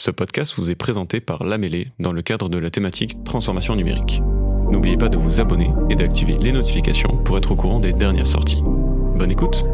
Ce podcast vous est présenté par Lamélé dans le cadre de la thématique Transformation numérique. N'oubliez pas de vous abonner et d'activer les notifications pour être au courant des dernières sorties. Bonne écoute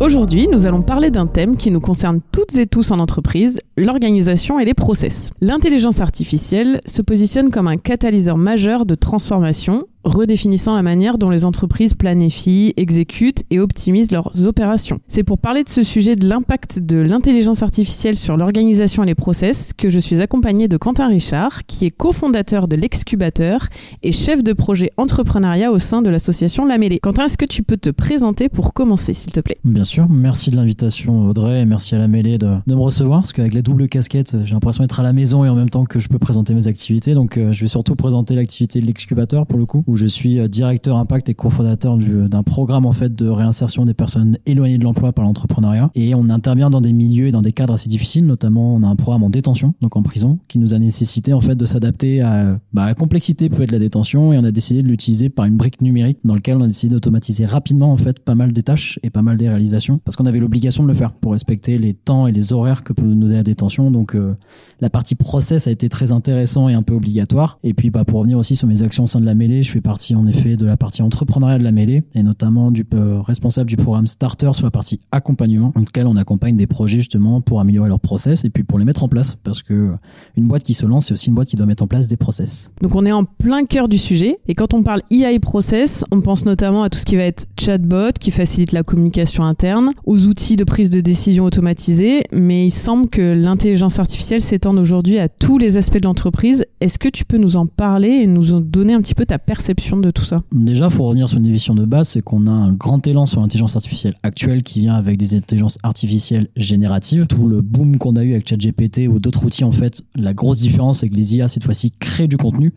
Aujourd'hui, nous allons parler d'un thème qui nous concerne toutes et tous en entreprise, l'organisation et les process. L'intelligence artificielle se positionne comme un catalyseur majeur de transformation redéfinissant la manière dont les entreprises planifient, exécutent et optimisent leurs opérations. C'est pour parler de ce sujet de l'impact de l'intelligence artificielle sur l'organisation et les process que je suis accompagnée de Quentin Richard, qui est cofondateur de l'Excubateur et chef de projet entrepreneuriat au sein de l'association La Mêlée. Quentin, est-ce que tu peux te présenter pour commencer, s'il te plaît? Bien sûr, merci de l'invitation Audrey et merci à La Mêlée de, me recevoir, parce qu'avec la double casquette, j'ai l'impression d'être à la maison et en même temps que je peux présenter mes activités. Donc euh, je vais surtout présenter l'activité de l'Excubateur pour le coup, où je suis euh, directeur impact et cofondateur d'un programme en fait de réinsertion des personnes éloignées de l'emploi par l'entrepreneuriat. Et on intervient dans des milieux et dans des cadres assez difficiles, notamment on a un programme en détention, donc en prison, qui nous a nécessité en fait de s'adapter à bah, la complexité peut être la détention et on a décidé de l'utiliser par une brique numérique dans lequel on a décidé d'automatiser rapidement en fait pas mal des tâches et pas mal des réalisations parce qu'on avait l'obligation de le faire pour respecter les temps et les horaires que peut nous donner la détention. Donc euh, la partie process a été très intéressant et un peu obligatoire. Et puis bah, pour revenir aussi sur mes actions au sein de la mêlée, je fais partie en effet de la partie entrepreneuriat de la mêlée et notamment du euh, responsable du programme Starter sur la partie accompagnement, dans lequel on accompagne des projets justement pour améliorer leur process et puis pour les mettre en place parce que euh, une boîte qui se lance, c'est aussi une boîte qui doit mettre en place des process. Donc on est en plein cœur du sujet et quand on parle IA process, on pense notamment à tout ce qui va être chatbot qui facilite la communication interne, aux outils de prise de décision automatisés, mais il semble que l'intelligence artificielle s'étende aujourd'hui à tous les aspects de l'entreprise. Est-ce que tu peux nous en parler et nous donner un petit peu ta perception de tout ça Déjà, il faut revenir sur une définition de base, c'est qu'on a un grand élan sur l'intelligence artificielle actuelle qui vient avec des intelligences artificielles génératives. Tout le boom qu'on a eu avec ChatGPT ou d'autres outils, en fait, la grosse différence, c'est que les IA, cette fois-ci, créent du contenu.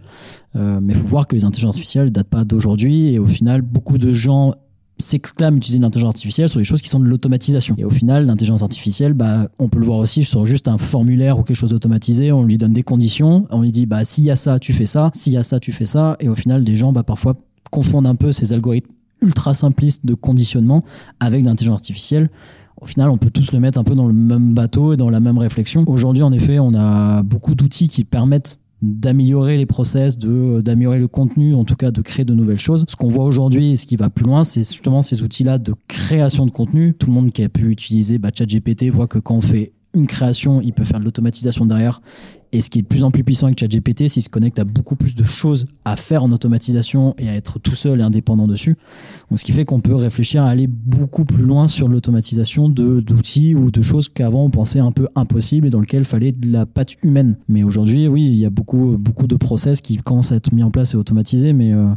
Euh, mais il faut voir que les intelligences artificielles ne datent pas d'aujourd'hui et au final, beaucoup de gens s'exclament utiliser l'intelligence artificielle sur des choses qui sont de l'automatisation. Et au final, l'intelligence artificielle, bah, on peut le voir aussi sur juste un formulaire ou quelque chose d'automatisé, on lui donne des conditions, on lui dit, bah, s'il y a ça, tu fais ça, s'il y a ça, tu fais ça, et au final, des gens, bah, parfois, confondent un peu ces algorithmes ultra simplistes de conditionnement avec l'intelligence artificielle. Au final, on peut tous le mettre un peu dans le même bateau et dans la même réflexion. Aujourd'hui, en effet, on a beaucoup d'outils qui permettent d'améliorer les process, de d'améliorer le contenu, en tout cas de créer de nouvelles choses. Ce qu'on voit aujourd'hui et ce qui va plus loin, c'est justement ces outils-là de création de contenu. Tout le monde qui a pu utiliser bah, ChatGPT voit que quand on fait une création, il peut faire de l'automatisation derrière et ce qui est de plus en plus puissant avec ChatGPT, qu'il se connecte à beaucoup plus de choses à faire en automatisation et à être tout seul et indépendant dessus. Donc, ce qui fait qu'on peut réfléchir à aller beaucoup plus loin sur l'automatisation d'outils ou de choses qu'avant on pensait un peu impossibles et dans lesquelles fallait de la patte humaine. Mais aujourd'hui, oui, il y a beaucoup, beaucoup de process qui commencent à être mis en place et automatisés, mais, euh,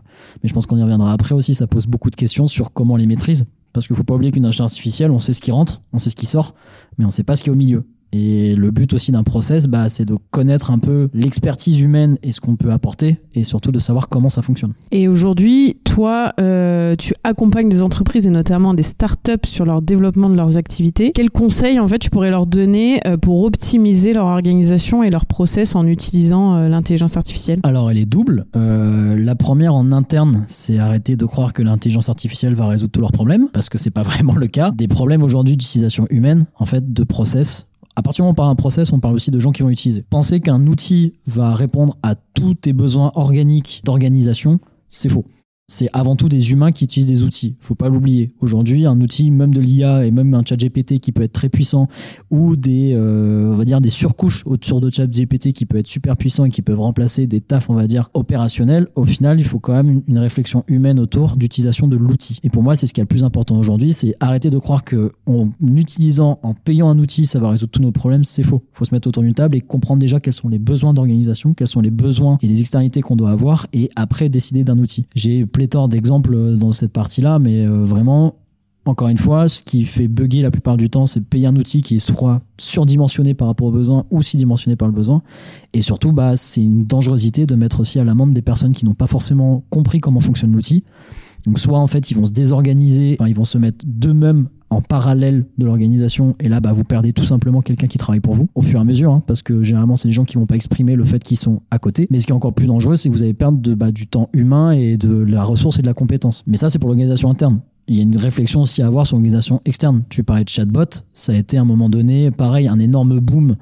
mais je pense qu'on y reviendra après aussi. Ça pose beaucoup de questions sur comment on les maîtrise. Parce qu'il ne faut pas oublier qu'une intelligence artificielle, on sait ce qui rentre, on sait ce qui sort, mais on ne sait pas ce qui est au milieu. Et le but aussi d'un process, bah, c'est de connaître un peu l'expertise humaine et ce qu'on peut apporter, et surtout de savoir comment ça fonctionne. Et aujourd'hui, toi, euh, tu accompagnes des entreprises et notamment des startups sur leur développement de leurs activités. Quels conseils, en fait, tu pourrais leur donner euh, pour optimiser leur organisation et leur process en utilisant euh, l'intelligence artificielle? Alors, elle est double. la première, en interne, c'est arrêter de croire que l'intelligence artificielle va résoudre tous leurs problèmes, parce que c'est pas vraiment le cas. Des problèmes aujourd'hui d'utilisation humaine, en fait, de process à partir du moment où on parle d'un process, on parle aussi de gens qui vont l'utiliser. Penser qu'un outil va répondre à tous tes besoins organiques d'organisation, c'est faux c'est avant tout des humains qui utilisent des outils. Faut pas l'oublier. Aujourd'hui, un outil, même de l'IA et même un chat GPT qui peut être très puissant ou des, euh, on va dire des surcouches autour de chat GPT qui peut être super puissant et qui peuvent remplacer des tafs, on va dire, opérationnels. Au final, il faut quand même une, réflexion humaine autour d'utilisation de l'outil. Et pour moi, c'est ce qui est le plus important aujourd'hui, c'est arrêter de croire que en utilisant, en payant un outil, ça va résoudre tous nos problèmes. C'est faux. Faut se mettre autour d'une table et comprendre déjà quels sont les besoins d'organisation, quels sont les besoins et les externalités qu'on doit avoir et après décider d'un outil. J'ai pléthore d'exemples dans cette partie-là, mais euh, vraiment, encore une fois, ce qui fait bugger la plupart du temps, c'est payer un outil qui soit surdimensionné par rapport aux besoins ou si dimensionné par le besoin. Et surtout, bah, c'est une dangerosité de mettre aussi à l'amende des personnes qui n'ont pas forcément compris comment fonctionne l'outil. Donc soit en fait ils vont se désorganiser, ils vont se mettre d'eux-mêmes en parallèle de l'organisation. Et là bah, vous perdez tout simplement quelqu'un qui travaille pour vous au fur et à mesure hein, parce que généralement c'est des gens qui vont pas exprimer le fait qu'ils sont à côté. Mais ce qui est encore plus dangereux c'est que vous allez perdre de, bah, du temps humain et de la ressource et de la compétence. Mais ça c'est pour l'organisation interne. Il y a une réflexion aussi à avoir sur l'organisation externe. Tu parlais de chatbot, ça a été à un moment donné, pareil, un énorme boom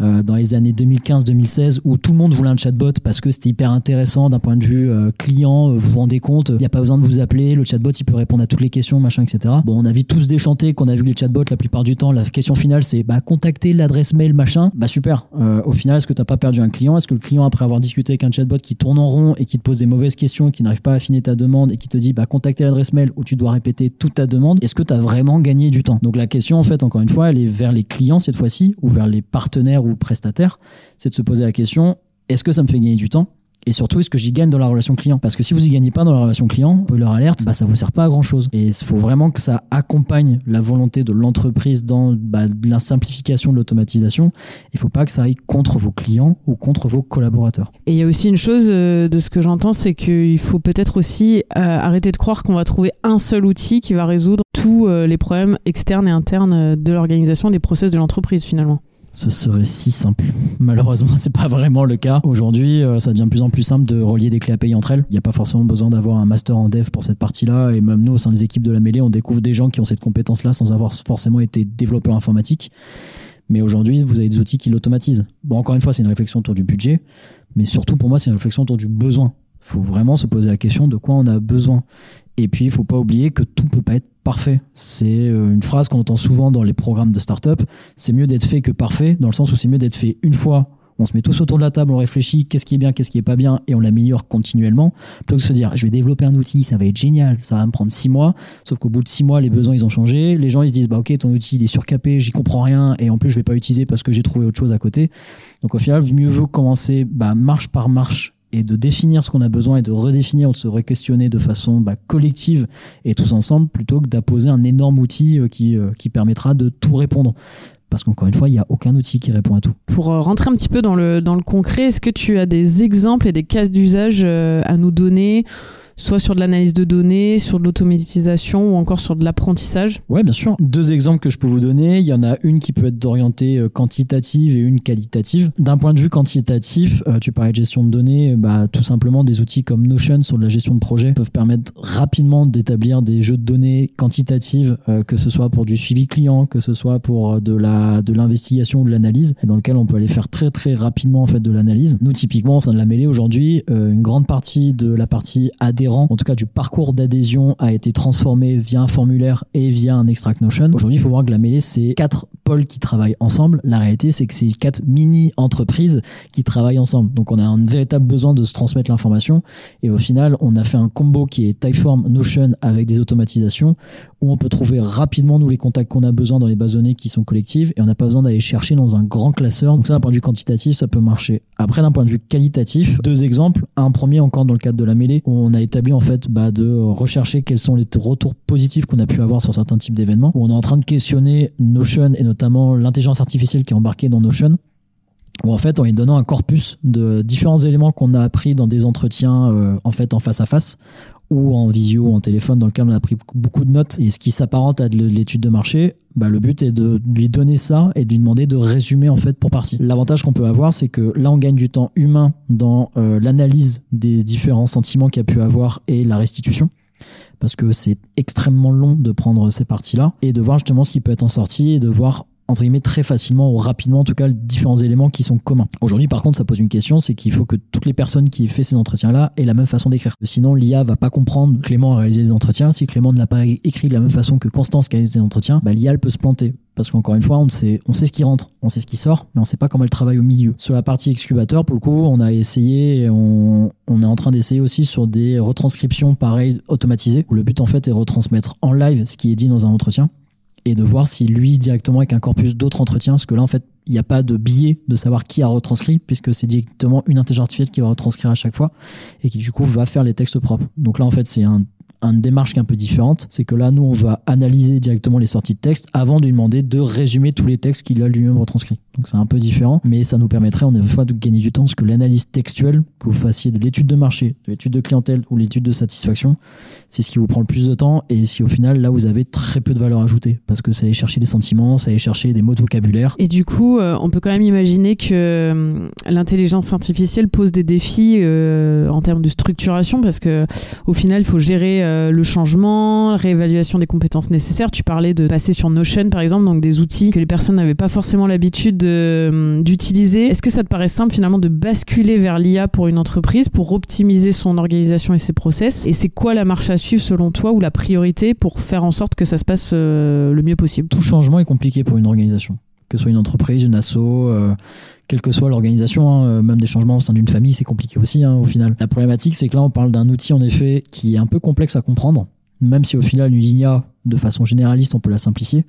euh, dans les années 2015-2016 où tout le monde voulait un chatbot parce que c'était hyper intéressant d'un point de vue euh, client. Vous vous rendez compte, il n'y a pas besoin de vous appeler, le chatbot il peut répondre à toutes les questions, machin, etc. Bon, on a vite tous déchanté qu'on a vu les chatbots la plupart du temps. La question finale c'est bah contacter l'adresse mail, machin. Bah super. Euh, au final, est-ce que t'as pas perdu un client? Est-ce que le client après avoir discuté avec un chatbot qui tourne en rond et qui te pose des mauvaises questions, qui n'arrive pas à affiner ta demande et qui te dit bah contacter l'adresse mail où tu dois répéter toute ta demande, est-ce que tu as vraiment gagné du temps? Donc la question en fait, encore une fois, elle est vers les clients cette fois-ci ou vers les partenaires ou prestataires c'est de se poser la question est-ce que ça me fait gagner du temps? Et surtout, est-ce que j'y gagne dans la relation client? Parce que si vous y gagnez pas dans la relation client, leur alerte, bah, ça vous sert pas à grand chose. Et il faut vraiment que ça accompagne la volonté de l'entreprise dans bah, la simplification de l'automatisation. Il faut pas que ça aille contre vos clients ou contre vos collaborateurs. Et il y a aussi une chose euh, de ce que j'entends, c'est qu'il faut peut-être aussi euh, arrêter de croire qu'on va trouver un seul outil qui va résoudre tous euh, les problèmes externes et internes de l'organisation des process de l'entreprise finalement ce serait si simple. Malheureusement, c'est pas vraiment le cas. Aujourd'hui, euh, ça devient de plus en plus simple de relier des clés API entre elles. Il n'y a pas forcément besoin d'avoir un master en dev pour cette partie-là. Et même nous, au sein des équipes de la mêlée, on découvre des gens qui ont cette compétence-là sans avoir forcément été développeurs informatiques. Mais aujourd'hui, vous avez des outils qui l'automatisent. Bon, encore une fois, c'est une réflexion autour du budget, mais surtout pour moi, c'est une réflexion autour du besoin. Il faut vraiment se poser la question de quoi on a besoin. Et puis, il faut pas oublier que tout peut pas être parfait. C'est euh, une phrase qu'on entend souvent dans les programmes de start-up. C'est mieux d'être fait que parfait, dans le sens où c'est mieux d'être fait une fois. On se met tous autour de la table, on réfléchit, qu'est-ce qui est bien, qu'est-ce qui est pas bien, et on l'améliore continuellement. Plutôt que de se dire, je vais développer un outil, ça va être génial, ça va me prendre six mois. Sauf qu'au bout de six mois, les besoins, ils ont changé. Les gens, ils se disent, bah, ok, ton outil, il est surcapé, j'y comprends rien, et en plus, je vais pas utiliser parce que j'ai trouvé autre chose à côté. Donc, au final, mieux vaut commencer, bah, marche par marche, et de définir ce qu'on a besoin et de redéfinir de se re-questionner de façon bah, collective et tous ensemble plutôt que d'apposer un énorme outil euh, qui, euh, qui permettra de tout répondre. Parce qu'encore une fois, il n'y a aucun outil qui répond à tout. Pour euh, rentrer un petit peu dans le, dans le concret, est-ce que tu as des exemples et des cas d'usage à nous donner soit sur de l'analyse de données, sur de l'automatisation ou encore sur de l'apprentissage Oui, bien sûr. Deux exemples que je peux vous donner. Il y en a une qui peut être d'orientée euh, quantitative et une qualitative. D'un point de vue quantitatif, euh, tu parlais de gestion de données, bah, tout simplement des outils comme Notion sur de la gestion de projet peuvent permettre rapidement d'établir des jeux de données quantitatives, euh, que ce soit pour du suivi client, que ce soit pour de de l'investigation ou de l'analyse, dans lequel on peut aller faire très très rapidement en fait de l'analyse. Nous typiquement, au sein de la mêlée aujourd'hui, une grande partie de la partie En tout cas du parcours d'adhésion, a été transformé via un formulaire et via un extract Notion. Aujourd'hui, il faut voir que la mêlée, c'est quatre pôles qui travaillent ensemble. La réalité, c'est que c'est quatre mini-entreprises qui travaillent ensemble. Donc, on a un véritable besoin de se transmettre l'information. Et au final, on a fait un combo qui est Typeform Notion avec des automatisations où on peut trouver rapidement nous les contacts qu'on a besoin dans les bases données qui sont collectives et on n'a pas besoin d'aller chercher dans un grand classeur. Donc ça, d'un point de vue quantitatif, ça peut marcher. Après, d'un point de vue qualitatif, deux exemples. Un premier encore dans le cadre de la mêlée où on a établi en fait bah, de rechercher quels sont les retours positifs qu'on a pu avoir sur certains types d'événements. Où on est en train de questionner Notion et notamment l'intelligence artificielle qui est embarquée dans Notion où en fait en lui donnant un corpus de différents éléments qu'on a appris dans des entretiens euh, en fait en face à face ou en visio ou en téléphone dans lequel on a pris beaucoup de notes et ce qui s'apparente à de l'étude de marché, bah, le but est de lui donner ça et de lui demander de résumer en fait pour partie. L'avantage qu'on peut avoir, c'est que là on gagne du temps humain dans euh, l'analyse des différents sentiments qu'il a pu avoir et la restitution parce que c'est extrêmement long de prendre ces parties-là et de voir justement ce qui peut être en sortie et de voir entre guillemets très facilement ou rapidement en tout cas différents éléments qui sont communs. Aujourd'hui par contre ça pose une question, c'est qu'il faut que toutes les personnes qui aient fait ces entretiens-là aient la même façon d'écrire. Sinon l'IA va pas comprendre Clément a réalisé des entretiens, si Clément ne l'a pas écrit de la même façon que Constance qui a réalisé des entretiens, bah, l'IA peut se planter. Parce qu'encore une fois, on sait, ce qui rentre, on sait ce qui sort, mais on sait pas comment elle travaille au milieu. Sur la partie excubateur, pour le coup, on a essayé, on, on est en train d'essayer aussi sur des retranscriptions pareilles automatisées, où le but en fait est de retransmettre en live ce qui est dit dans un entretien et de voir si lui directement avec un corpus d'autres entretiens, parce que là en fait il n'y a pas de billet de savoir qui a retranscrit, puisque c'est directement une intelligence artificielle qui va retranscrire à chaque fois et qui du coup va faire les textes propres. Donc là en fait c'est un une démarche qui est un peu différente, c'est que là, nous, on va analyser directement les sorties de texte avant de lui demander de résumer tous les textes qu'il a lui-même retranscrits. Donc c'est un peu différent, mais ça nous permettrait en effet de gagner du temps, parce que l'analyse textuelle, que vous fassiez de l'étude de marché, de l'étude de clientèle ou l'étude de satisfaction, c'est ce qui vous prend le plus de temps et si au final, là, vous avez très peu de valeur ajoutée, parce que ça allait chercher des sentiments, ça allait chercher des mots de vocabulaire. Et du coup, euh, on peut quand même imaginer que euh, l'intelligence artificielle pose des défis euh, en termes de structuration, parce que au final, il faut gérer euh, le changement, la réévaluation des compétences nécessaires. Tu parlais de passer sur Notion, par exemple, donc des outils que les personnes n'avaient pas forcément l'habitude euh, d'utiliser. Est-ce que ça te paraît simple finalement de basculer vers l'IA pour une entreprise pour optimiser son organisation et ses process? Et c'est quoi la marche à suivre selon toi ou la priorité pour faire en sorte que ça se passe le mieux possible? Tout changement est compliqué pour une organisation que ce soit une entreprise, une asso, euh, quelle que soit l'organisation, hein, euh, même des changements au sein d'une famille, c'est compliqué aussi hein, au final. La problématique, c'est que là, on parle d'un outil en effet qui est un peu complexe à comprendre, même si au final, une IA de façon généraliste, on peut la simplifier,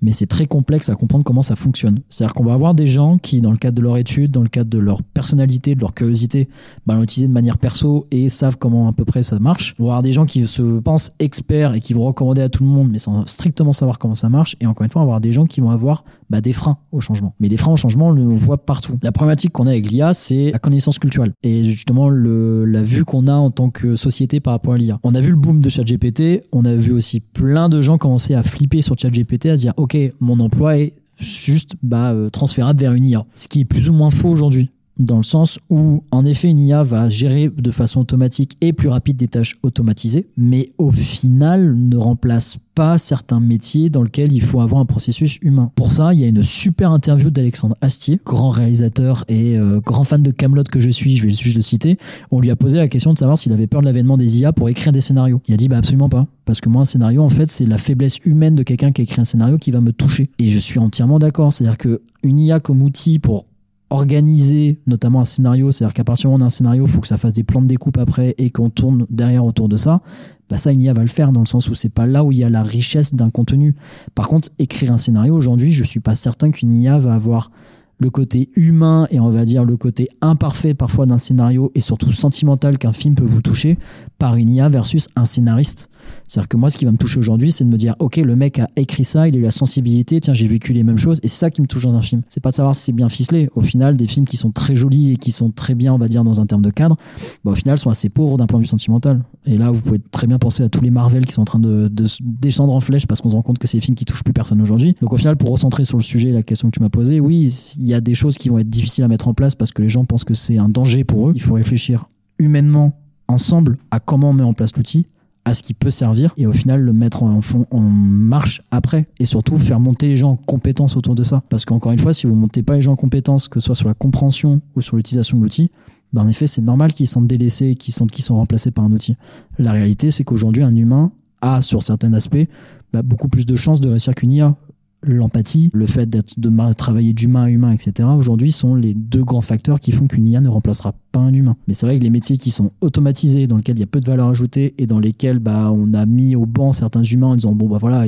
mais c'est très complexe à comprendre comment ça fonctionne. C'est-à-dire qu'on va avoir des gens qui, dans le cadre de leur étude, dans le cadre de leur personnalité, de leur curiosité, bah, l'ont utilisé de manière perso et savent comment à peu près ça marche. On va avoir des gens qui se pensent experts et qui vont recommander à tout le monde, mais sans strictement savoir comment ça marche. Et encore une fois, on va avoir des gens qui vont avoir bah, des freins au changement. Mais les freins au changement, on le voit partout. La problématique qu'on a avec l'IA, c'est la connaissance culturelle et justement la vue qu'on a en tant que société par rapport à l'IA. On a vu le boom de ChatGPT, on a vu aussi plein de gens commencer à flipper sur ChatGPT, à se dire ok, mon emploi est juste bah, euh, transférable vers une IA. Ce qui est plus ou moins faux aujourd'hui dans le sens où, en effet, une IA va gérer de façon automatique et plus rapide des tâches automatisées, mais au final ne remplace pas certains métiers dans lesquels il faut avoir un processus humain. Pour ça, il y a une super interview d'Alexandre Astier, grand réalisateur et euh, grand fan de Camelot que je suis, je vais juste le citer. On lui a posé la question de savoir s'il avait peur de l'avènement des IA pour écrire des scénarios. Il a dit bah absolument pas, parce que moi un scénario en fait c'est la faiblesse humaine de quelqu'un qui écrit un scénario qui va me toucher. Et je suis entièrement d'accord, c'est-à-dire que une IA comme outil pour organiser notamment un scénario, c'est-à-dire qu'à partir du moment d'un scénario, il faut que ça fasse des plans de découpe après et qu'on tourne derrière autour de ça, bah ça, une IA va le faire dans le sens où c'est pas là où il y a la richesse d'un contenu. Par contre, écrire un scénario aujourd'hui, je suis pas certain qu'une IA va avoir le côté humain et on va dire le côté imparfait parfois d'un scénario et surtout sentimental qu'un film peut vous toucher par une IA versus un scénariste. C'est-à-dire que moi, ce qui va me toucher aujourd'hui, c'est de me dire, ok, le mec a écrit ça, il a eu la sensibilité, tiens, j'ai vécu les mêmes choses, et c'est ça qui me touche dans un film. C'est pas de savoir si c'est bien ficelé. Au final, des films qui sont très jolis et qui sont très bien, on va dire, dans un terme de cadre, bah, au final, sont assez pauvres d'un point de vue sentimental. Et là, vous pouvez très bien penser à tous les Marvel qui sont en train de, descendre en flèche parce qu'on se rend compte que c'est des films qui touchent plus personne aujourd'hui. Donc au final, pour recentrer sur le sujet, la question que tu m'as posée, oui, il y a des choses qui vont être difficiles à mettre en place parce que les gens pensent que c'est un danger pour eux. Il faut réfléchir humainement ensemble à comment on met en place l'outil à ce qui peut servir et au final le mettre en, fond, en marche après et surtout faire monter les gens en compétences autour de ça. Parce qu'encore une fois si vous montez pas les gens en compétences que ce soit sur la compréhension ou sur l'utilisation de l'outil ben en effet c'est normal qu'ils sont délaissés qu'ils sont, qu'ils sont remplacés par un outil. La réalité c'est qu'aujourd'hui un humain a sur certains aspects bah, beaucoup plus de chances de réussir qu'une IA l'empathie, le fait d'être de travailler d'humain à humain, etc. Aujourd'hui sont les deux grands facteurs qui font qu'une IA ne remplacera pas un humain. Mais c'est vrai que les métiers qui sont automatisés, dans lesquels il y a peu de valeur ajoutée et dans lesquels bah on a mis au banc certains humains en disant bon bah voilà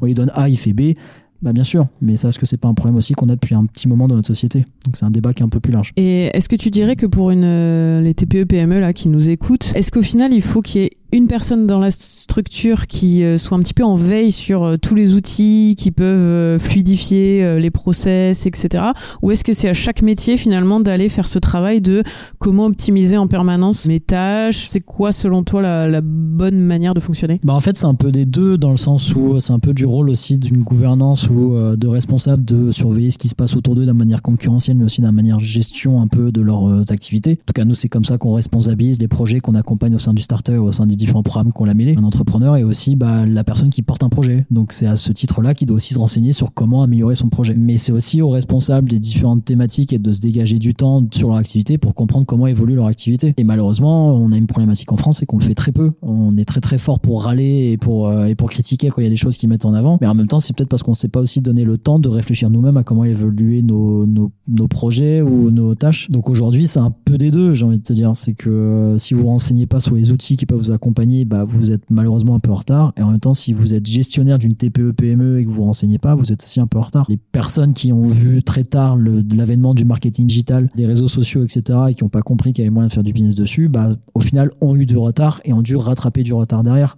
on lui donne A, il fait B. Bah bien sûr, mais ça, est-ce que c'est pas un problème aussi qu'on a depuis un petit moment dans notre société? Donc c'est un débat qui est un peu plus large. Et est-ce que tu dirais que pour une, euh, les TPE PME là qui nous écoutent, est-ce qu'au final il faut qu'il y ait une personne dans la structure qui euh, soit un petit peu en veille sur euh, tous les outils qui peuvent euh, fluidifier les process, etc. Ou est-ce que c'est à chaque métier finalement d'aller faire ce travail de comment optimiser en permanence mes tâches? C'est quoi selon toi la, bonne manière de fonctionner? Bah En fait, c'est un peu des deux dans le sens où c'est un peu du rôle aussi d'une gouvernance ou de responsable de surveiller ce qui se passe autour d'eux d'une manière concurrentielle, mais aussi d'une manière gestion un peu de leurs activités. En tout cas, nous, c'est comme ça qu'on responsabilise les projets qu'on accompagne au sein du starter, au sein des différents programmes qu'on l'a mêlé. Un entrepreneur est aussi bah, la personne qui porte un projet. Donc c'est à ce titre-là qu'il doit aussi se renseigner sur comment améliorer son projet. Mais c'est aussi aux responsables des différentes thématiques et de se dégager du temps sur leur activité pour comprendre comment évolue leur activité. Et malheureusement, on a une problématique en France, c'est qu'on le fait très peu. On est très très fort pour râler et pour, euh, et pour critiquer quand il y a des choses qui mettent en avant. Mais en même temps, c'est peut-être parce qu'on ne s'est pas aussi donné le temps de réfléchir nous-mêmes à comment évoluer nos, nos, nos projets ou nos tâches. Donc aujourd'hui, c'est un peu des deux, j'ai envie de te dire. C'est que euh, si vous renseignez pas sur les outils qui peuvent vous accompagner, bah, vous êtes malheureusement un peu en retard. Et en même temps, si vous êtes gestionnaire d'une TPE PME et que vous renseignez pas, vous êtes aussi un peu en retard. Les personnes qui ont vu très tard l'avènement du marketing digital, des réseaux sociaux, etc., et qui n'ont pas compris qu'il y avait moyen de faire du business dessus, bah, au final, ont eu du retard et ont dû rattraper du retard derrière.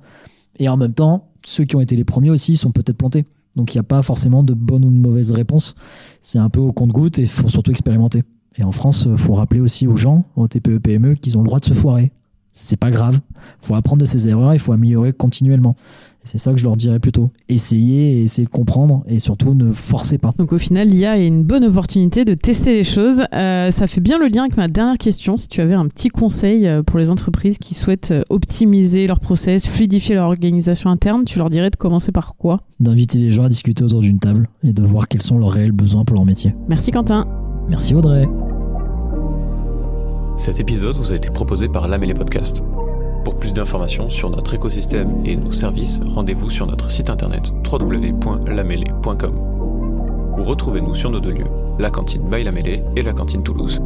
Et en même temps, ceux qui ont été les premiers aussi sont peut-être plantés. Donc il n'y a pas forcément de bonne ou de mauvaise réponse. C'est un peu au compte-goutte et il faut surtout expérimenter. Et en France, il faut rappeler aussi aux gens, aux TPE, PME, qu'ils ont le droit de se foirer c'est pas grave. Faut apprendre de ses erreurs, il faut améliorer continuellement. C'est ça que je leur dirais plutôt. Essayez, essayez de comprendre et surtout ne forcez pas. Donc au final, l'IA est une bonne opportunité de tester les choses. Euh, ça fait bien le lien avec ma dernière question. Si tu avais un petit conseil euh, pour les entreprises qui souhaitent euh, optimiser leur process, fluidifier leur organisation interne, tu leur dirais de commencer par quoi? D'inviter les gens à discuter autour d'une table et de voir quels sont leurs réels besoins pour leur métier. Merci Quentin. Merci Audrey. Cet épisode vous a été proposé par Lamélé Podcast. Pour plus d'informations sur notre écosystème et nos services, rendez-vous sur notre site internet www.lamele.com ou retrouvez-nous sur nos deux lieux, la cantine by et la cantine Toulouse.